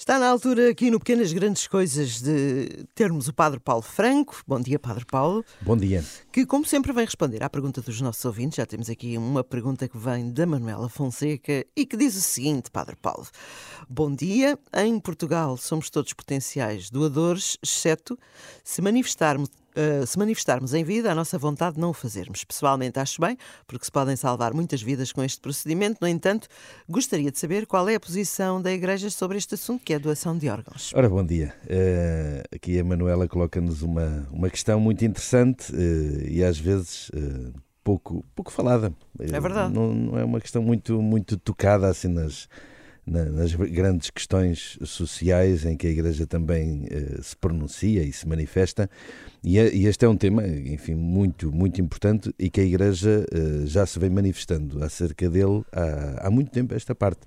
Está na altura aqui no Pequenas Grandes Coisas de termos o Padre Paulo Franco. Bom dia, Padre Paulo. Bom dia. Que, como sempre, vem responder à pergunta dos nossos ouvintes. Já temos aqui uma pergunta que vem da Manuela Fonseca e que diz o seguinte, Padre Paulo. Bom dia. Em Portugal somos todos potenciais doadores, exceto se manifestarmos Uh, se manifestarmos em vida a nossa vontade de não o fazermos. Pessoalmente acho bem, porque se podem salvar muitas vidas com este procedimento. No entanto, gostaria de saber qual é a posição da Igreja sobre este assunto, que é a doação de órgãos. Ora, bom dia. Uh, aqui a Manuela coloca-nos uma, uma questão muito interessante uh, e às vezes pouco, pouco falada. É verdade. Não, não, é uma questão muito, muito tocada assim nas nas grandes questões sociais em que a Igreja também uh, se pronuncia e se manifesta. E, é, e, este é um tema, enfim, muito, muito importante e que a Igreja uh, já se vem manifestando acerca dele há, há muito tempo, esta parte.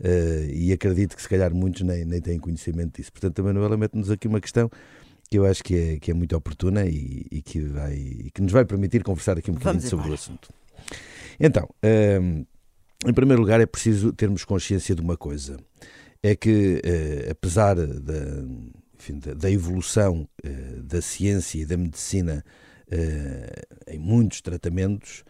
Uh, e acredito que se calhar muitos nem, nem têm conhecimento disso. Portanto, a Manuela mete-nos aqui uma questão que eu acho que é, que é muito oportuna e, e que, vai, e que nos vai permitir conversar aqui um bocadinho sobre o assunto. Então, em primeiro lugar, é preciso termos consciência de uma coisa: é que, eh, apesar da, enfim, da, da evolução eh, da ciência e da medicina eh, em muitos tratamentos,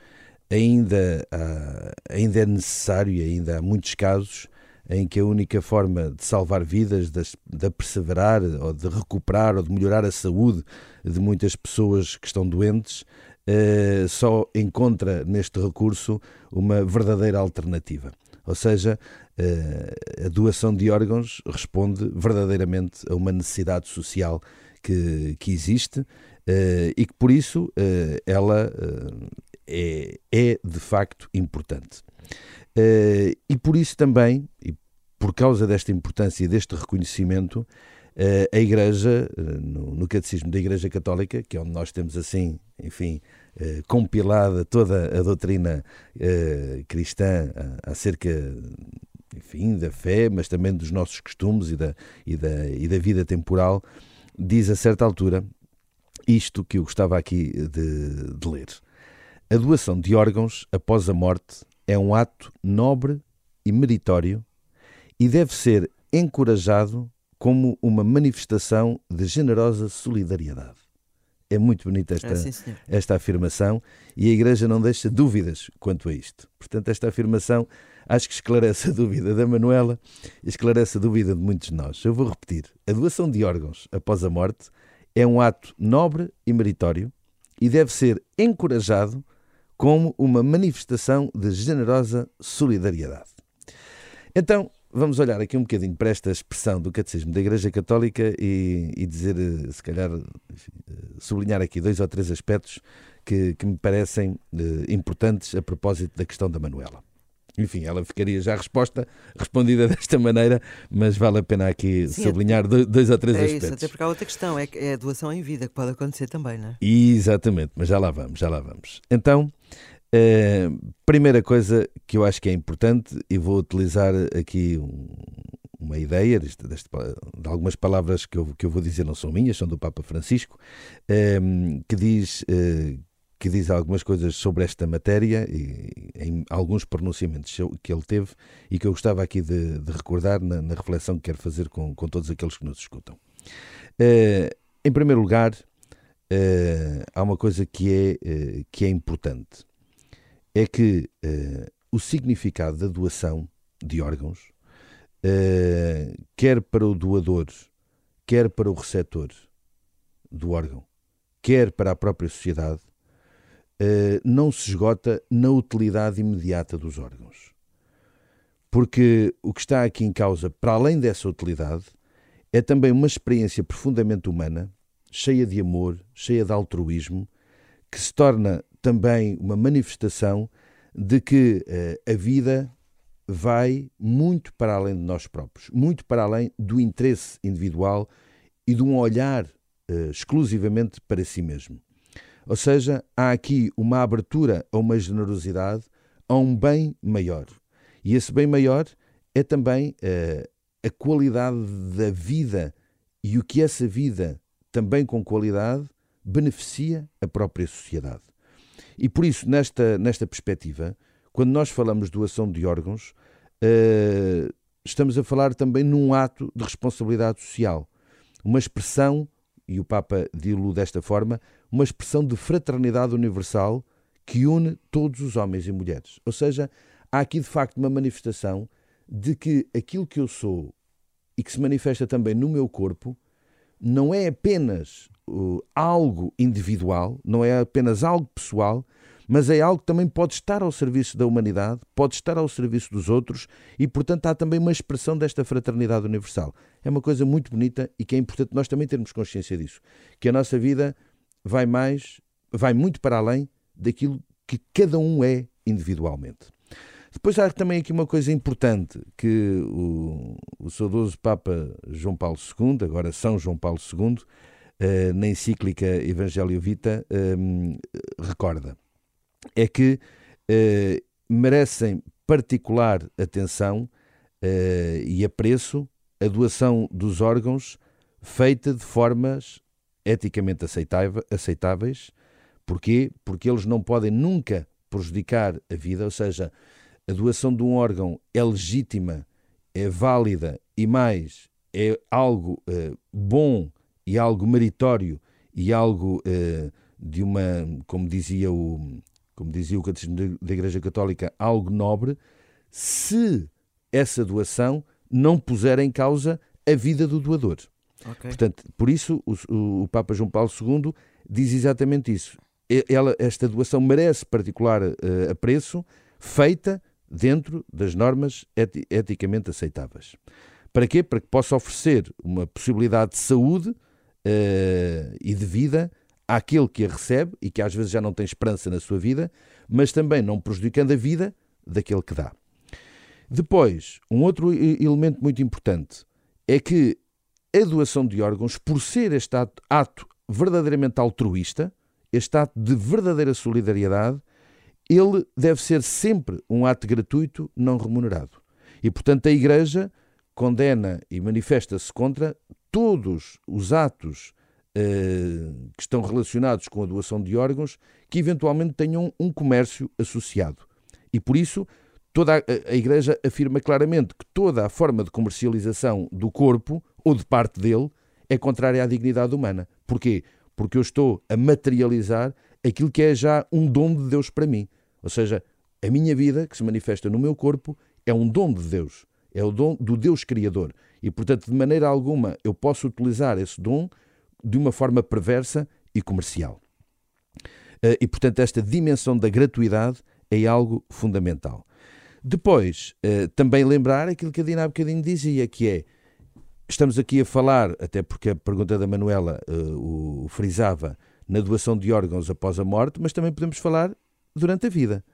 ainda, há, ainda é necessário e ainda há muitos casos em que a única forma de salvar vidas, de, de perseverar ou de recuperar ou de melhorar a saúde de muitas pessoas que estão doentes uh, só encontra neste recurso uma verdadeira alternativa. Ou seja, uh, a doação de órgãos responde verdadeiramente a uma necessidade social que, que existe uh, e que por isso ela é, é de facto importante. e por isso também, e por causa desta importância e deste reconhecimento, a Igreja, no, no Catecismo da Igreja Católica, que é onde nós temos assim, enfim, eh, compilada toda a doutrina eh, cristã acerca enfim, da fé, mas também dos nossos costumes e da, e da, e da vida temporal, diz a certa altura isto que eu gostava aqui de, de ler. A doação de órgãos após a morte é um ato nobre e meritório e deve ser encorajado como uma manifestação de generosa solidariedade. É muito bonita esta, é, sim, esta afirmação e a Igreja não deixa dúvidas quanto a isto. Portanto, esta afirmação acho que esclarece a dúvida da Manuela e esclarece a dúvida de muitos de nós. Eu vou repetir: a doação de órgãos após a morte é um ato nobre e meritório e deve ser encorajado como uma manifestação de generosa solidariedade. Então, vamos olhar aqui um bocadinho para esta expressão do Catecismo da Igreja Católica e, e dizer, eh, se calhar, enfim, eh, sublinhar aqui dois ou três aspectos que, que me parecem eh, importantes a propósito da questão da Manuela. Enfim, ela ficaria já a resposta respondida desta maneira, mas vale a pena aqui Sim, sublinhar dois, dois ou três é aspectos. Isso, até porque há outra questão, é, é a doação em vida, que pode acontecer também, não é? Exatamente, mas já lá vamos, já lá vamos. Então, Uh, primeira coisa que eu acho que é importante, e vou utilizar aqui um, uma ideia deste, deste, de algumas palavras que eu, que eu vou dizer não são minhas, são do Papa Francisco, uh, que diz uh, que diz algumas coisas sobre esta matéria e em alguns pronunciamentos que ele teve e que eu gostava aqui de, de recordar na, na, reflexão que quero fazer com, com todos aqueles que nos escutam. em primeiro lugar, há uma coisa que é, que é importante é que uh, o significado da doação de órgãos, uh, quer para o doador, quer para o receptor do órgão, quer para a própria sociedade, uh, não se esgota na utilidade imediata dos órgãos. Porque o que está aqui em causa, para além dessa utilidade, é também uma experiência profundamente humana, cheia de amor, cheia de altruísmo, que se torna também uma manifestação de que uh, a vida vai muito para além de nós próprios, muito para além do interesse individual e de um olhar uh, exclusivamente para si mesmo. Ou seja, há aqui uma abertura a uma generosidade, a um bem maior. E esse bem maior é também uh, a qualidade da vida e o que essa vida, também com qualidade, beneficia a própria sociedade. E por isso, nesta, nesta perspectiva, quando nós falamos doação de órgãos, uh, estamos a falar também num ato de responsabilidade social, uma expressão, e o Papa dilo desta forma, uma expressão de fraternidade universal que une todos os homens e mulheres. Ou seja, há aqui de facto uma manifestação de que aquilo que eu sou e que se manifesta também no meu corpo não é apenas uh, algo individual, não é apenas algo pessoal, mas é algo que também pode estar ao serviço da humanidade, pode estar ao serviço dos outros e, portanto, há também uma expressão desta fraternidade universal. É uma coisa muito bonita e que é importante nós também termos consciência disso, que a nossa vida vai mais, vai muito para além daquilo que cada um é individualmente. Depois há também aqui uma coisa importante que o, o saudoso Papa João Paulo II, agora São João Paulo II, na encíclica Evangelio Vita, eh, recorda. É que eh, merecem particular atenção e apreço a doação dos órgãos feita de formas eticamente aceitáveis. Porquê? Porque eles não podem nunca prejudicar a vida, ou seja, a doação de um órgão é legítima, é válida e mais é algo bom e algo meritório e algo uh, de uma, como dizia o, como dizia o Catecismo da Igreja Católica, algo nobre, se essa doação não puser em causa a vida do doador. Okay. Portanto, por isso o, o, Papa João Paulo II diz exatamente isso. Ela, esta doação merece particular uh, apreço, feita dentro das normas eticamente aceitáveis. Para quê? Para que possa oferecer uma possibilidade de saúde uh, e de vida àquele que a recebe e que às vezes já não tem esperança na sua vida, mas também não prejudicando a vida daquele que dá. Depois, um outro elemento muito importante é que a doação de órgãos, por ser este ato, ato verdadeiramente altruísta, este ato de verdadeira solidariedade, ele deve ser sempre um ato gratuito, não remunerado. E, portanto, a Igreja condena e manifesta-se contra todos os atos eh, que estão relacionados com a doação de órgãos que eventualmente tenham um comércio associado. E por isso, toda a, a Igreja afirma claramente que toda a forma de comercialização do corpo ou de parte dele é contrária à dignidade humana. Porquê? Porque eu estou a materializar aquilo que é já um dom de Deus para mim. Ou seja, a minha vida, que se manifesta no meu corpo, é um dom de Deus, é o dom do Deus Criador. E, portanto, de maneira alguma eu posso utilizar esse dom de uma forma perversa e comercial. Eh, e, portanto, esta dimensão da gratuidade é algo fundamental. Depois, eh, também lembrar aquilo que a Dina há bocadinho dizia, que é, estamos aqui a falar, até porque a pergunta da Manuela eh, o frisava, na doação de órgãos após a morte, mas também podemos falar durante a vida.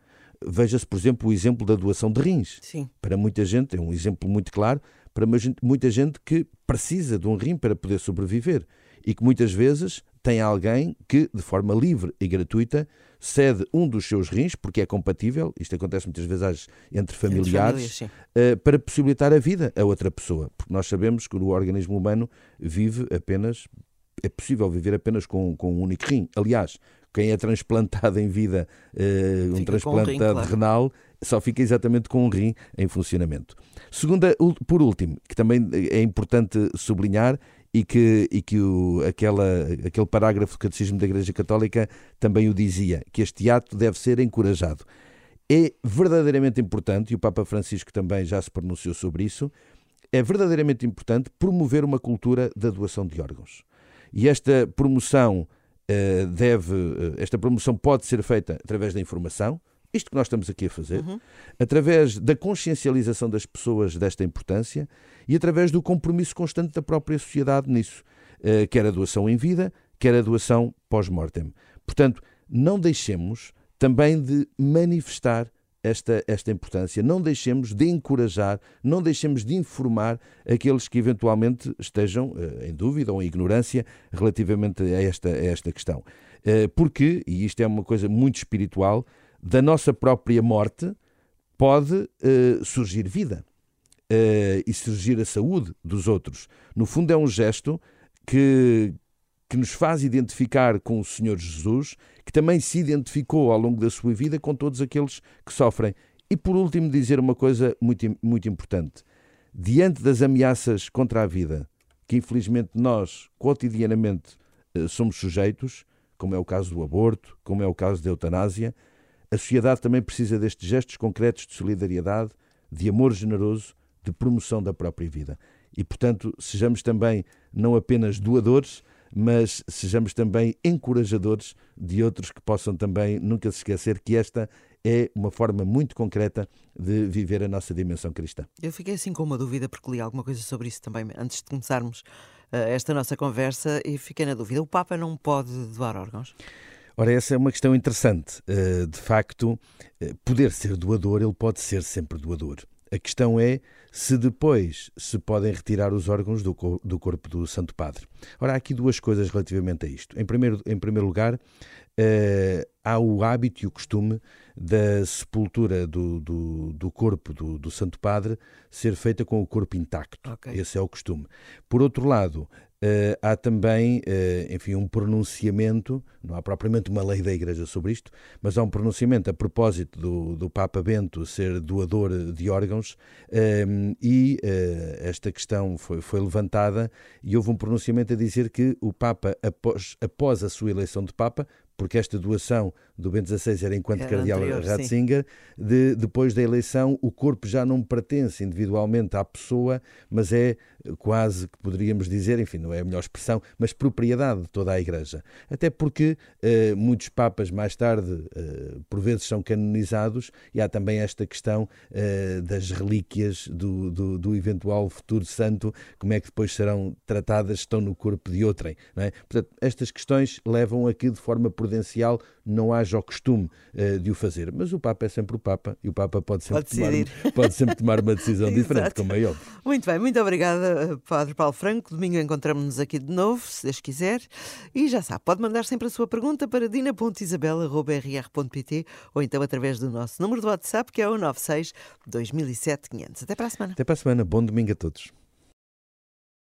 Veja-se, por exemplo, o exemplo da doação de rins. Sim. Para muita gente, é um exemplo muito claro, para muita gente que precisa de um rim para poder sobreviver e que muitas vezes tem alguém que, de forma livre e gratuita, cede um dos seus rins, porque é compatível, isto acontece muitas vezes entre familiares, entre famílias, uh, para possibilitar a vida a outra pessoa. Porque nós sabemos que o organismo humano vive apenas, é possível viver apenas com, com um único rim. Aliás, quem é transplantado em vida, uh, um transplantado um rim, claro. renal, só fica exatamente com um rim em funcionamento. Segunda, por último, que também é importante sublinhar e que, e que o, aquela, aquele parágrafo do Catecismo da Igreja Católica também o dizia, que este ato deve ser encorajado. É verdadeiramente importante, e o Papa Francisco também já se pronunciou sobre isso, é verdadeiramente importante promover uma cultura da doação de órgãos. E esta promoção deve, eh, esta promoção pode ser feita através da informação, isto que nós estamos aqui a fazer, uhum. através da consciencialização das pessoas desta importância e através do compromisso constante da própria sociedade nisso, uh, quer a doação em vida, quer a doação pós-mortem. Portanto, não deixemos também de manifestar esta, esta importância. Não deixemos de encorajar, não deixemos de informar aqueles que eventualmente estejam uh, em dúvida ou em ignorância relativamente a esta, a esta questão. Uh, porque, e isto é uma coisa muito espiritual, da nossa própria morte pode uh, surgir vida e surgir a saúde dos outros. No fundo, é um gesto que, que nos faz identificar com o Senhor Jesus, que também se identificou ao longo da sua vida com todos aqueles que sofrem. E por último, dizer uma coisa muito, muito importante: diante das ameaças contra a vida, que infelizmente nós cotidianamente eh, somos sujeitos, como é o caso do aborto, como é o caso da eutanásia, a sociedade também precisa destes gestos concretos de solidariedade, de amor generoso, de promoção da própria vida. E, portanto, sejamos também não apenas doadores, mas sejamos também encorajadores de outros que possam também nunca se esquecer que esta é uma forma muito concreta de viver a nossa dimensão cristã. Eu fiquei assim com uma dúvida, porque li alguma coisa sobre isso também antes de começarmos uh, esta nossa conversa e fiquei na dúvida: o Papa não pode doar órgãos? Ora, essa é uma questão interessante. Uh, de facto, uh, poder ser doador, ele pode ser sempre doador. A questão é se depois se podem retirar os órgãos do, do corpo do Santo Padre. Ora, há aqui duas coisas relativamente a isto. Em primeiro, em primeiro lugar, uh, há o hábito e o costume da sepultura do, do, do corpo do, do, Santo Padre ser feita com o corpo intacto. Okay. Esse é o costume. Por outro lado, Uh, há também, uh, enfim, um pronunciamento, não há propriamente uma lei da Igreja sobre isto, mas há um pronunciamento a propósito do, do Papa Bento ser doador de órgãos uh, e esta questão foi, foi levantada e houve um pronunciamento a dizer que o Papa, após, após a sua eleição de Papa, porque esta doação do Bento XVI era enquanto era cardeal anterior, Ratzinger, de, depois da eleição o corpo já não pertence individualmente à pessoa, mas é quase que poderíamos dizer, enfim, não é a melhor expressão, mas propriedade de toda a Igreja. Até porque uh, muitos papas mais tarde, uh, por vezes, são canonizados e há também esta questão uh, das relíquias do, do, do, eventual futuro santo, como é que depois serão tratadas, estão no corpo de outrem. É? Portanto, estas questões levam a que, de forma prudencial, não haja o costume de o fazer. Mas o Papa é sempre o Papa e o Papa pode sempre, pode tomar, pode sempre tomar uma decisão diferente, como é óbvio. Muito bem, muito obrigada Padre Paulo Franco. Domingo encontramos-nos aqui de novo, se Deus quiser. E já sabe, pode mandar sempre a sua pergunta para dina.isabela.rr.pt ou então através do nosso número de WhatsApp, que é o 96 2007 500. Até para a semana. Até para a semana. Bom domingo a todos.